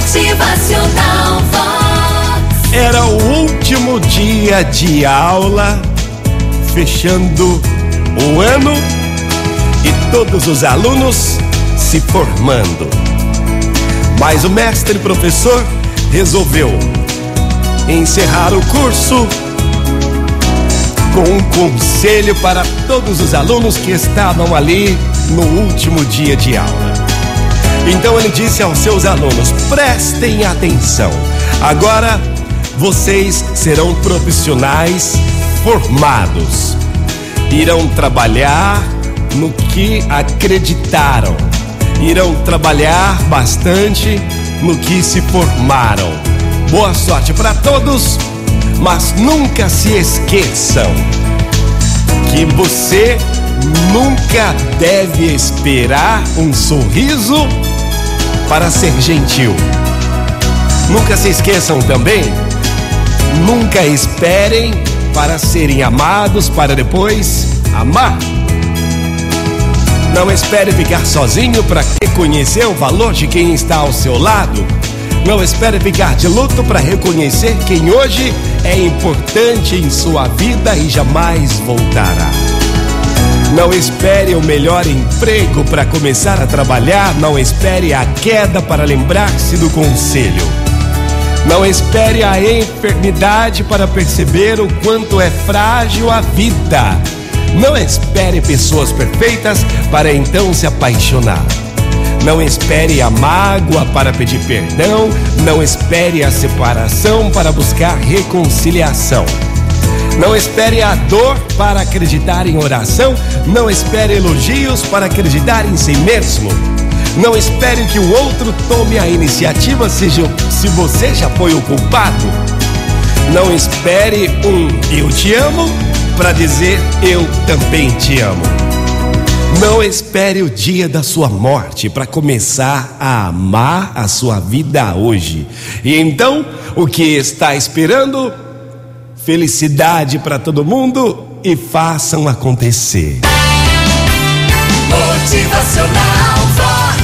Motivacional Vox. Era o último dia de aula, fechando o ano e todos os alunos se formando. Mas o mestre professor resolveu encerrar o curso com um conselho para todos os alunos que estavam ali no último dia de aula. Então ele disse aos seus alunos: prestem atenção, agora vocês serão profissionais formados, irão trabalhar no que acreditaram, irão trabalhar bastante no que se formaram. Boa sorte para todos, mas nunca se esqueçam que você nunca deve esperar um sorriso para ser gentil. Nunca se esqueçam também, nunca esperem para serem amados para depois amar. Não espere ficar sozinho para reconhecer o valor de quem está ao seu lado. Não espere ficar de luto para reconhecer quem hoje é importante em sua vida e jamais voltará. Não espere o melhor emprego para começar a trabalhar, não espere a queda para lembrar-se do conselho. Não espere a enfermidade para perceber o quanto é frágil a vida. Não espere pessoas perfeitas para então se apaixonar. Não espere a mágoa para pedir perdão, não espere a separação para buscar reconciliação. Não espere a dor para acreditar em oração, não espere elogios para acreditar em si mesmo. Não espere que o outro tome a iniciativa seja, se você já foi o culpado. Não espere um eu te amo para dizer eu também te amo. Não espere o dia da sua morte para começar a amar a sua vida hoje. E então, o que está esperando? Felicidade para todo mundo e façam acontecer. Motivacional Vox.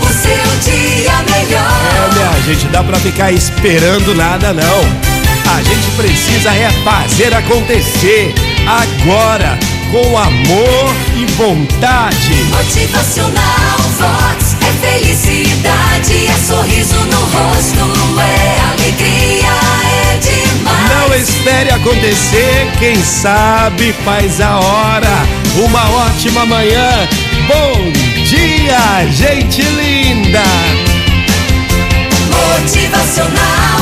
O seu dia melhor. É, minha gente, dá pra ficar esperando nada não. A gente precisa é fazer acontecer agora, com amor e vontade. Motivacional Vox. É felicidade, é sorriso no rosto, espere acontecer, quem sabe faz a hora. Uma ótima manhã, bom dia, gente linda! Motivacional.